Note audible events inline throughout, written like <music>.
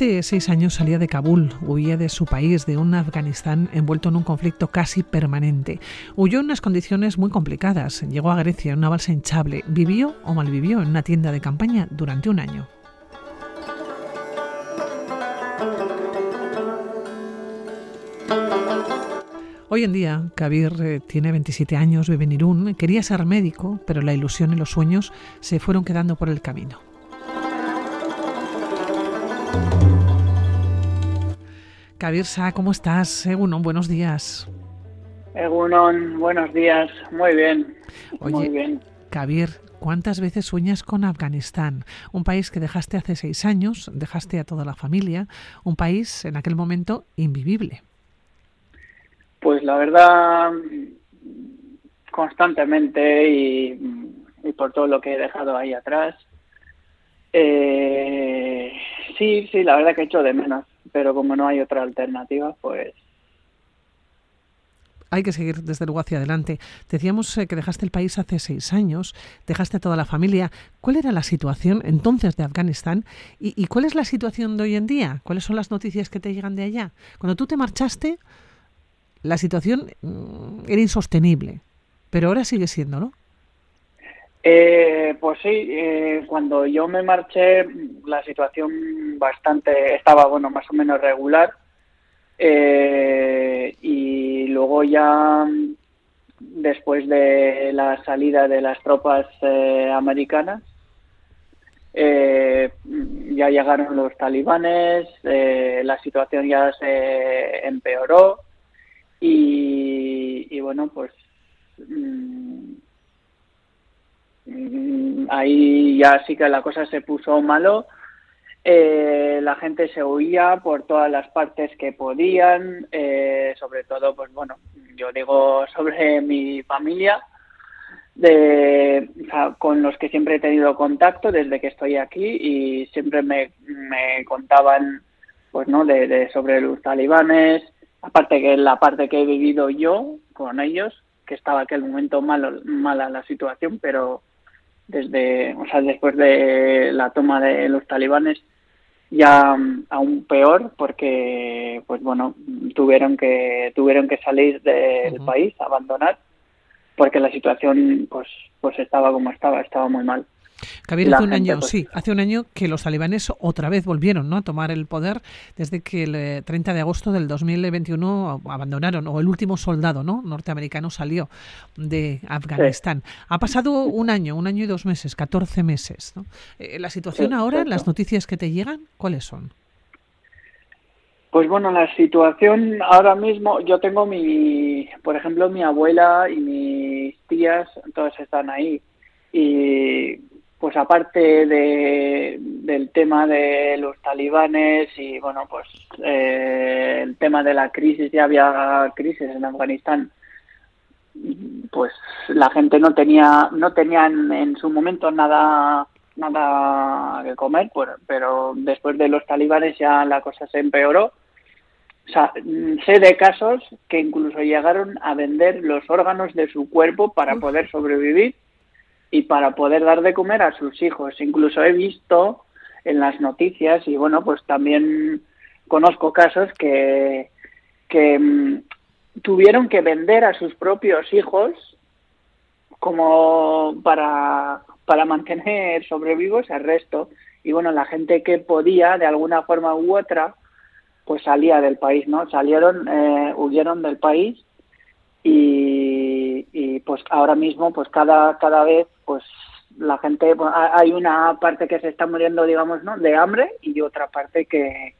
Hace seis años salía de Kabul, huía de su país, de un Afganistán envuelto en un conflicto casi permanente. Huyó en unas condiciones muy complicadas. Llegó a Grecia en una balsa hinchable. Vivió o malvivió en una tienda de campaña durante un año. Hoy en día, Kabir eh, tiene 27 años, vive en Irún, quería ser médico, pero la ilusión y los sueños se fueron quedando por el camino. Kabir Sa, ¿cómo estás? Egunon, buenos días. Egunon, buenos días. Muy bien. Oye, muy bien. Kabir, ¿cuántas veces sueñas con Afganistán? Un país que dejaste hace seis años, dejaste a toda la familia, un país en aquel momento invivible. Pues la verdad, constantemente y, por todo lo que he dejado ahí atrás. Eh, sí, sí, la verdad que he hecho de menos, pero como no hay otra alternativa, pues hay que seguir desde luego hacia adelante. Decíamos eh, que dejaste el país hace seis años, dejaste a toda la familia. ¿Cuál era la situación entonces de Afganistán y, y, cuál es la situación de hoy en día? ¿Cuáles son las noticias que te llegan de allá? Cuando tú te marchaste, la situación mm, era insostenible, pero ahora sigue siendo, ¿no? Eh, pues sí, eh, cuando yo me marché la situación bastante estaba bueno más o menos regular eh, y luego ya después de la salida de las tropas eh, americanas eh, ya llegaron los talibanes, la situación ya se empeoró y, y bueno, pues mm, mm, ahí ya sí que la cosa se puso malo. Eh, la gente se huía por todas las partes que podían, eh, sobre todo, pues bueno, yo digo <laughs> sobre mi familia, de, o sea, con los que siempre he tenido contacto desde que estoy aquí y siempre me, me contaban, pues no, de, de sobre los talibanes, aparte que la parte que he vivido yo con ellos, que estaba aquel momento malo, mala la situación, pero desde, o sea, después de la toma de los talibanes ya aún peor porque pues bueno tuvieron que tuvieron que salir del uh -huh. país abandonar porque la situación pues pues estaba como estaba estaba muy mal Kabir, hace un año, pues, sí, hace un año que los talibanes otra vez volvieron ¿no? a tomar el poder desde que el 30 de agosto del 2021 abandonaron, o el último soldado ¿no? norteamericano salió de Afganistán. Sí. Ha pasado un año, un año y dos meses, 14 meses. ¿no? Eh, la situación sí, ahora, las noticias que te llegan, ¿cuáles son? Pues bueno, la situación ahora mismo, yo tengo mi, por ejemplo, mi abuela y mis tías, todas están ahí. Y pues aparte de, del tema de los talibanes y bueno pues eh, el tema de la crisis ya había crisis en Afganistán pues la gente no tenía no tenían en su momento nada nada que comer pues, pero después de los talibanes ya la cosa se empeoró. O sea, sé de casos que incluso llegaron a vender los órganos de su cuerpo para poder sobrevivir y para poder dar de comer a sus hijos. Incluso he visto en las noticias y bueno, pues también conozco casos que, que um, tuvieron que vender a sus propios hijos como para, para mantener sobrevivos el resto. Y bueno, la gente que podía, de alguna forma u otra, pues salía del país, ¿no? Salieron, eh, huyeron del país y, y pues ahora mismo pues cada cada vez pues la gente pues, hay una parte que se está muriendo digamos no de hambre y otra parte que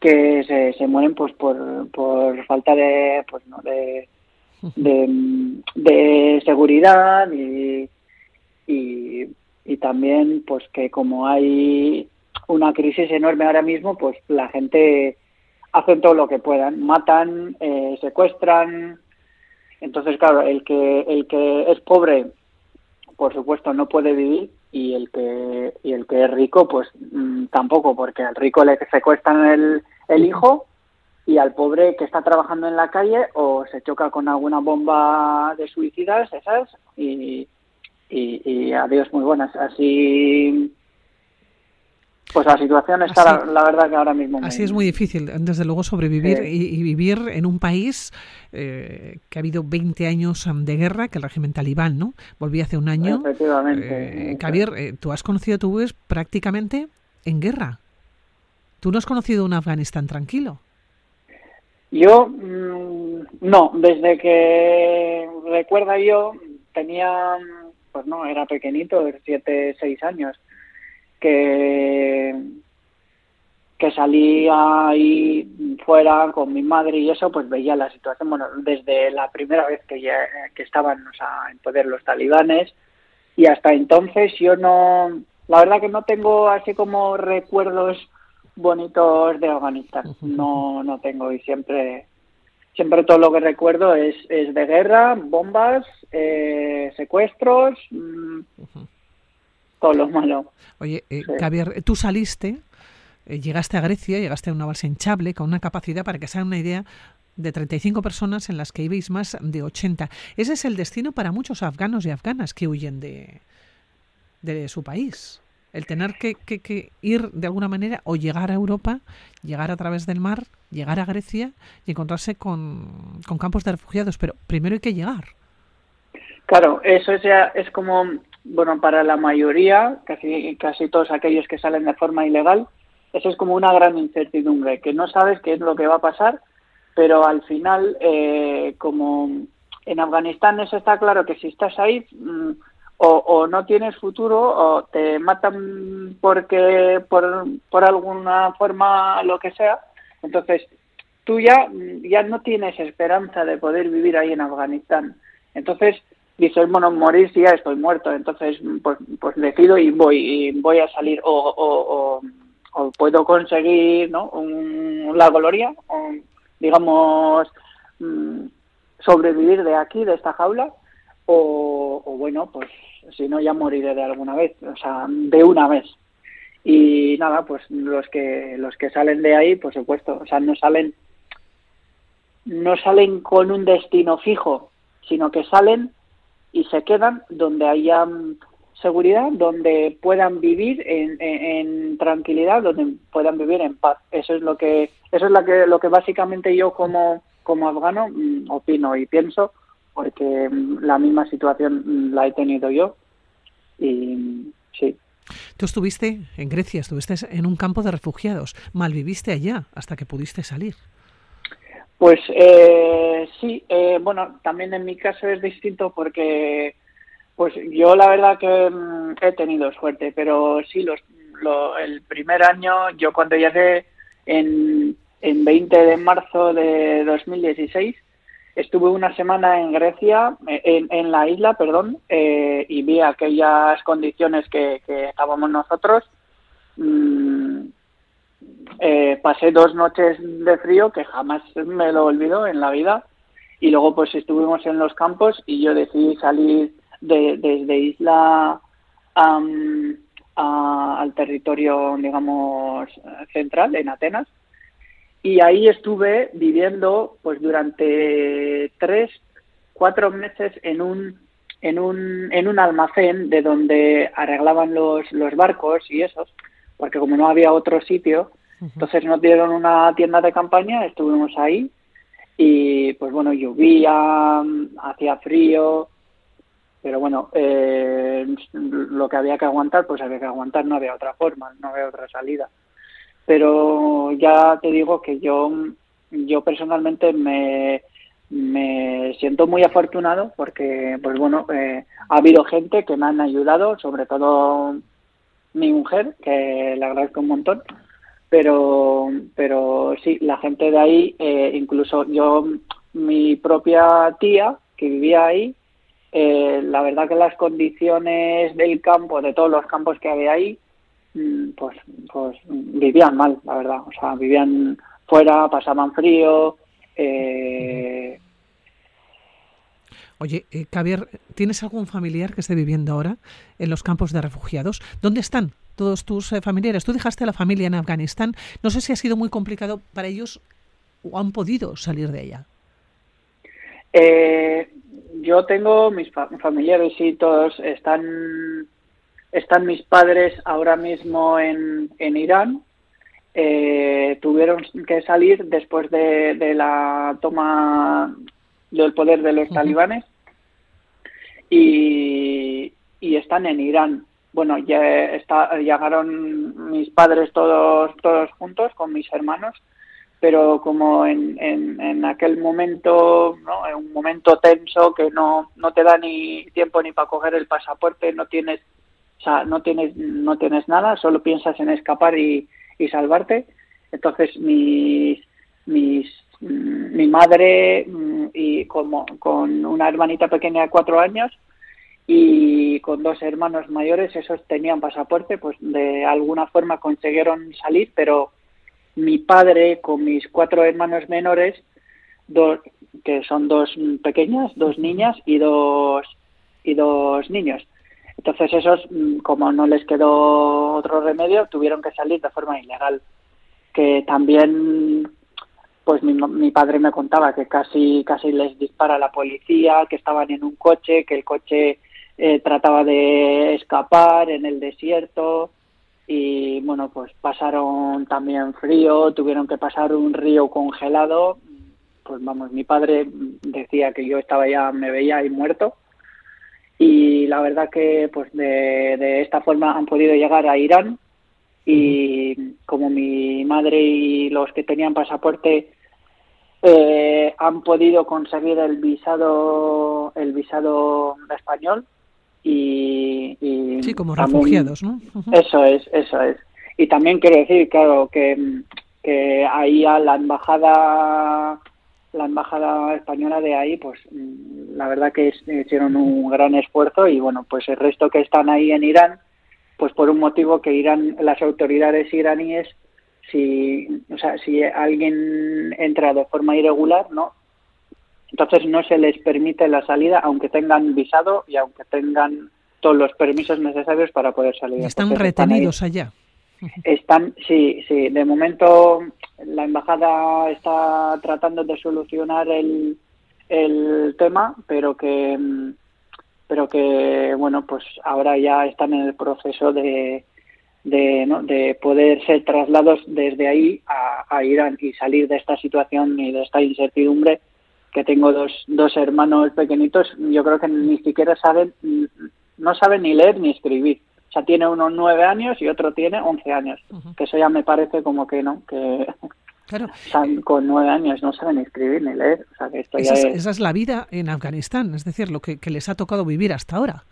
que se, se mueren pues por, por falta de pues no de de, seguridad y, y y también pues que como hay una crisis enorme ahora mismo pues la gente hacen todo lo que puedan. Matan eh, secuestran entonces, claro, el que el que es pobre, por supuesto, no puede vivir y el que y el que es rico, pues mmm, tampoco, porque al rico le secuestran el, el hijo y al pobre que está trabajando en la calle o se choca con alguna bomba de suicidas, esas, y, y, y adiós, muy buenas. Así pues la situación está, la, verdad, que ahora mismo. Así es muy difícil, desde luego, sobrevivir y, vivir en un país eh, que ha habido 20 años de guerra, que el régimen talibán, ¿no? Volví hace un año. Efectivamente. Eh, Javier, eh, tú has conocido tu vez prácticamente en guerra. ¿Tú no has conocido un Afganistán tranquilo? Yo, mm, no, desde que recuerda yo, tenía, pues no, era pequeñito, de 7, 6 años que, que salía ahí fuera con mi madre y eso, pues veía la situación, bueno, desde la primera vez que, ya, que estaban en poder los talibanes. Y hasta entonces yo no, la verdad que no tengo así como recuerdos bonitos de Afganistán, no, no tengo. Y siempre siempre todo lo que recuerdo es, es de guerra, bombas, eh, secuestros, mm, todo lo malo. Oye, eh, Javier, tú saliste, eh, llegaste a Grecia, llegaste a una balsa hinchable con una capacidad, para que se hagan una idea, de 35 personas en las que ibais más de 80. Ese es el destino para muchos afganos y afganas que huyen de, de su país. El tener que, que, ir de alguna manera o llegar a Europa, llegar a través del mar, llegar a Grecia y encontrarse con, con campos de refugiados. Pero primero hay que llegar. Claro, eso es, ya, es como bueno, para la mayoría, casi, casi todos aquellos que salen de forma ilegal, eso es como una gran incertidumbre, que no sabes qué es lo que va a pasar, pero al final, eh, como en Afganistán eso está claro que si estás ahí mm, o, no tienes futuro o te matan porque por, por alguna forma lo que sea, entonces tú ya, ya no tienes esperanza de poder vivir ahí en Afganistán. Entonces, dices, bueno, morir si ya estoy muerto, entonces pues, pues decido y voy, y voy a salir o, o, puedo conseguir ¿no? la gloria, o, digamos, mm, sobrevivir de aquí, de esta jaula, o, bueno, pues si no ya moriré de alguna vez, o sea, de una vez. Y nada, pues los que los que salen de ahí, por supuesto, o sea, no salen no salen con un destino fijo, sino que salen y se quedan donde haya seguridad, donde puedan vivir en, tranquilidad, donde puedan vivir en paz. Eso es lo que eso es lo que lo que básicamente yo como como afgano mm, opino y pienso, porque mm, la misma situación mm, la he tenido yo y sí. Tú estuviste en Grecia, estuviste en un campo de refugiados, malviviste allá hasta que pudiste salir. Pues eh, sí, eh, bueno, también en mi caso es distinto porque pues yo la verdad que mm, he tenido suerte, pero sí, los, el primer año, yo cuando llegué en, en 20 de marzo de 2016, estuve una semana en Grecia, en, en la isla, perdón, eh, y vi aquellas condiciones que, que estábamos nosotros. Mm, eh, pasé dos noches de frío que jamás me lo olvido en la vida. Y luego pues estuvimos en los campos y yo decidí salir de, desde isla al territorio digamos central en Atenas. Y ahí estuve viviendo pues durante tres cuatro meses en un en un en un almacén de donde arreglaban los los barcos y esos porque como no había otro sitio entonces nos dieron una tienda de campaña, estuvimos ahí y pues bueno, llovía, hacía frío, pero bueno, eh, lo que había que aguantar, pues había que aguantar, no había otra forma, no había otra salida. Pero ya te digo que yo, yo personalmente me, me siento muy afortunado porque, pues bueno, eh, ha habido gente que me han ayudado, sobre todo mi mujer, que le agradezco un montón, pero, pero sí, la gente de ahí, eh, incluso yo, mi propia tía que vivía ahí, eh, la verdad que las condiciones del campo, de todos los campos que había ahí, mm, pues, pues vivían mal, la verdad. O sea, vivían fuera, pasaban frío. Eh... Oye, eh, Javier, ¿tienes algún familiar que esté viviendo ahora en los campos de refugiados? ¿Dónde están? todos tus eh, familiares. Tú dejaste a la familia en Afganistán. No sé si ha sido muy complicado para ellos o han podido salir de ella. Eh, yo tengo mis familiares y todos están están mis padres ahora mismo en, en Irán. Eh, tuvieron que salir después de, la toma del poder de los talibanes y, están en Irán. Bueno, ya llegaron mis padres todos, todos juntos con mis hermanos pero como en, en, aquel momento, ¿no? en un momento tenso que no, no te da ni tiempo ni para coger el pasaporte, no tienes, o sea, no tienes, no tienes nada, solo piensas en escapar y, y salvarte. Entonces mis, mis, mi madre mm, y como, con una hermanita pequeña de cuatro años y con dos hermanos mayores, esos tenían pasaporte, pues de alguna forma consiguieron salir, pero mi padre con mis cuatro hermanos menores, dos, que son dos pequeñas, dos niñas y dos, y dos niños. Entonces esos, mm, como no les quedó otro remedio, tuvieron que salir de forma ilegal. Que también, pues mi, mi padre me contaba que casi, casi les dispara la policía, que estaban en un coche, que el coche eh, trataba de escapar en el desierto, y bueno, pues pasaron también frío, tuvieron que pasar un río congelado, pues vamos, mi padre decía que yo estaba ya, me veía ahí muerto. Y la verdad que pues de, de esta forma han podido llegar a Irán. Y como mi madre y los que tenían pasaporte eh, han podido conseguir el visado el visado español y, sí, como refugiados, ¿no? Eso es, eso es. Y también quiero decir, claro, que, que ahí a la embajada la embajada española de ahí, pues mm, la verdad que hicieron un gran esfuerzo y bueno, pues el resto que están ahí en Irán, pues por un motivo que Irán, las autoridades iraníes, si, o sea, si alguien entra de forma irregular, no, entonces no se les permite la salida aunque tengan visado y aunque tengan todos los permisos necesarios para poder salir. están retenidos allá. Están, sí, sí. De momento la embajada está tratando de solucionar el, el tema, pero que pero que bueno pues ahora ya están en el proceso de de, ¿no? de poder ser trasladados desde ahí a, a Irán y salir de esta situación y de esta incertidumbre que tengo dos, dos hermanos pequeñitos, yo creo que ni siquiera saben, no saben ni leer ni escribir. O sea, tiene uno nueve años y otro tiene once años. Que eso ya me parece como que no, que claro. <laughs> con nueve años no saben escribir ni leer. O sea, que esto esa, es, esa es la vida en Afganistán, es decir, lo que, que les ha tocado vivir hasta ahora.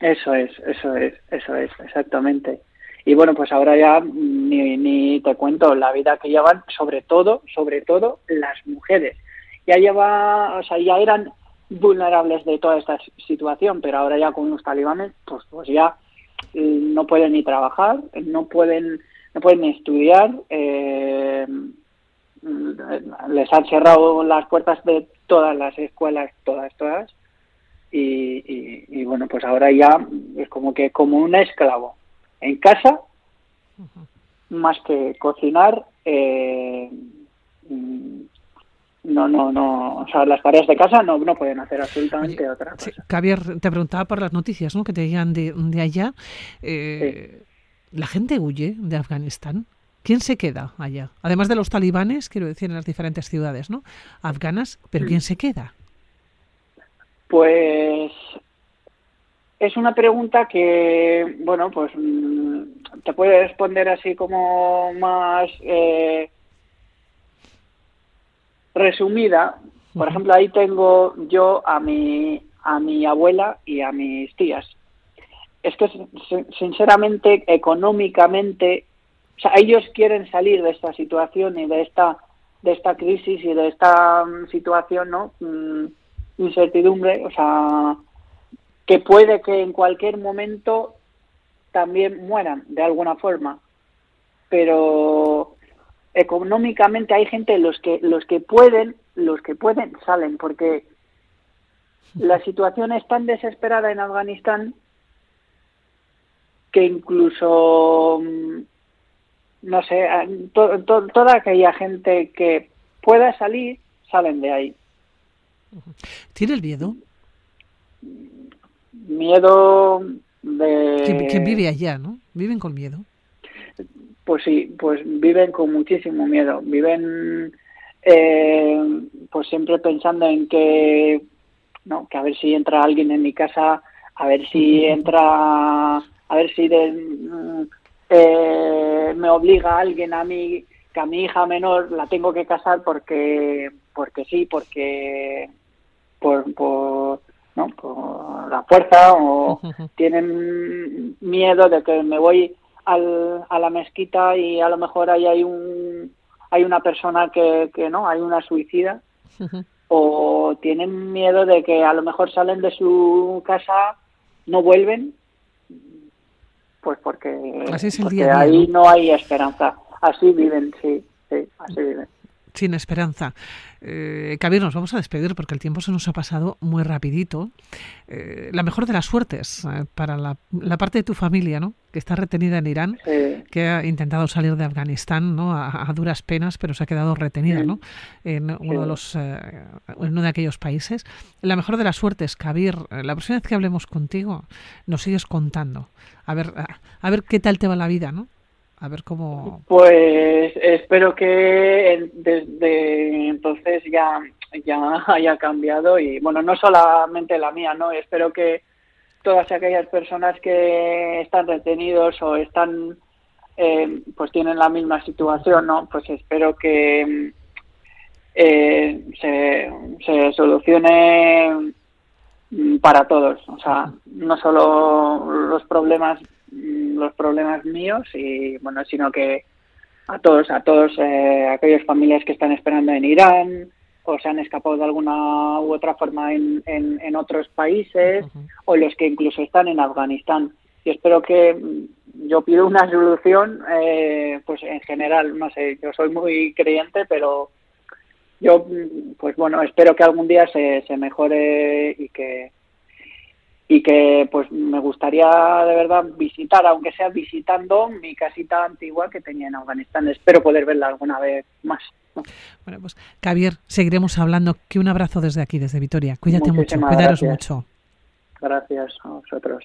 Eso es, eso es, eso es, exactamente. Y bueno, pues ahora ya ni, ni te cuento la vida que llevan, sobre todo, sobre todo las mujeres ya lleva, o sea, ya eran vulnerables de toda esta situación, pero ahora ya con los talibanes, pues, pues ya eh, no pueden ni trabajar, no pueden, no pueden ni estudiar, eh, les han cerrado las puertas de todas las escuelas, todas, todas, y, y, bueno, pues ahora ya es como que como un esclavo en casa, más que cocinar, eh, no, no, no, o sea, las tareas de casa no, no pueden hacer absolutamente otra cosa. Sí, Javier, te preguntaba por las noticias ¿no? que te llegan de, de allá. Eh, ¿La gente huye de Afganistán? ¿Quién se queda allá? Además de los talibanes, quiero decir, en las diferentes ciudades, ¿no? Afganas, pero ¿quién mm. se queda? Pues es una pregunta que, bueno, pues mm, te puede responder así como más eh, resumida, por ejemplo, ahí tengo yo a mi, a mi abuela y a mis tías. Es que, sinceramente, económicamente, o sea, ellos quieren salir de esta situación y de esta, de esta crisis y de esta mm, situación, ¿no? Mm, incertidumbre, o sea, que puede que en cualquier momento también mueran de alguna forma. Pero económicamente hay gente los que los que pueden los que pueden salen porque la situación es tan desesperada en Afganistán que incluso mm, no sé toda aquella gente que pueda salir salen de ahí tiene el miedo miedo de... Que, vive allá, ¿no? Viven con miedo. Pues sí, pues viven con muchísimo miedo. Viven eh, pues siempre pensando en que, no, que a ver si entra alguien en mi casa, a ver si <laughs> entra, a ver si de, eh, me obliga alguien a mí que a mi hija menor la tengo que casar porque porque sí, porque por, por ¿no? por la fuerza o <laughs> tienen miedo de que me voy al, a la mezquita y a lo mejor ahí hay un hay una persona que, que no hay una suicida. O tienen miedo de que a lo mejor salen de su casa no vuelven pues porque, ahí ¿no? hay esperanza. Así viven sí sí así viven sin esperanza. Eh, Kabir, nos vamos a despedir porque el tiempo se nos ha pasado muy rapidito. Eh, la mejor de las suertes eh, para la, parte de tu familia, ¿no? Que está retenida en Irán, que ha intentado salir de Afganistán, ¿no? A, duras penas, pero se ha quedado retenida, ¿no? En uno de los, en uno de aquellos países. La mejor de las suertes, Kabir. La próxima vez que hablemos contigo, nos sigues contando. A ver, a ver qué tal te va la vida, ¿no? A ver cómo. Pues espero que desde entonces ya, ya haya cambiado y, bueno, no solamente la mía, ¿no? Espero que todas aquellas personas que están retenidos o están, eh, pues tienen la misma situación, ¿no? Pues espero que eh, se, se solucione para todos, o sea, no solo los problemas los problemas míos y bueno sino que a todos a todos eh, aquellas familias que están esperando en Irán o se han escapado de alguna u otra forma en, en, otros países o los que incluso están en Afganistán. Y espero que mm, yo pido una solución eh, pues en general no sé yo soy muy creyente pero yo mm, pues bueno espero que algún día se, se mejore y que y que pues me gustaría de verdad visitar, aunque sea visitando mi casita antigua que tenía en Afganistán. Espero poder verla alguna vez más. Bueno, pues Javier, seguiremos hablando. Que un abrazo desde aquí, desde Vitoria. Cuídate mucho, cuidaros mucho. Gracias a vosotros.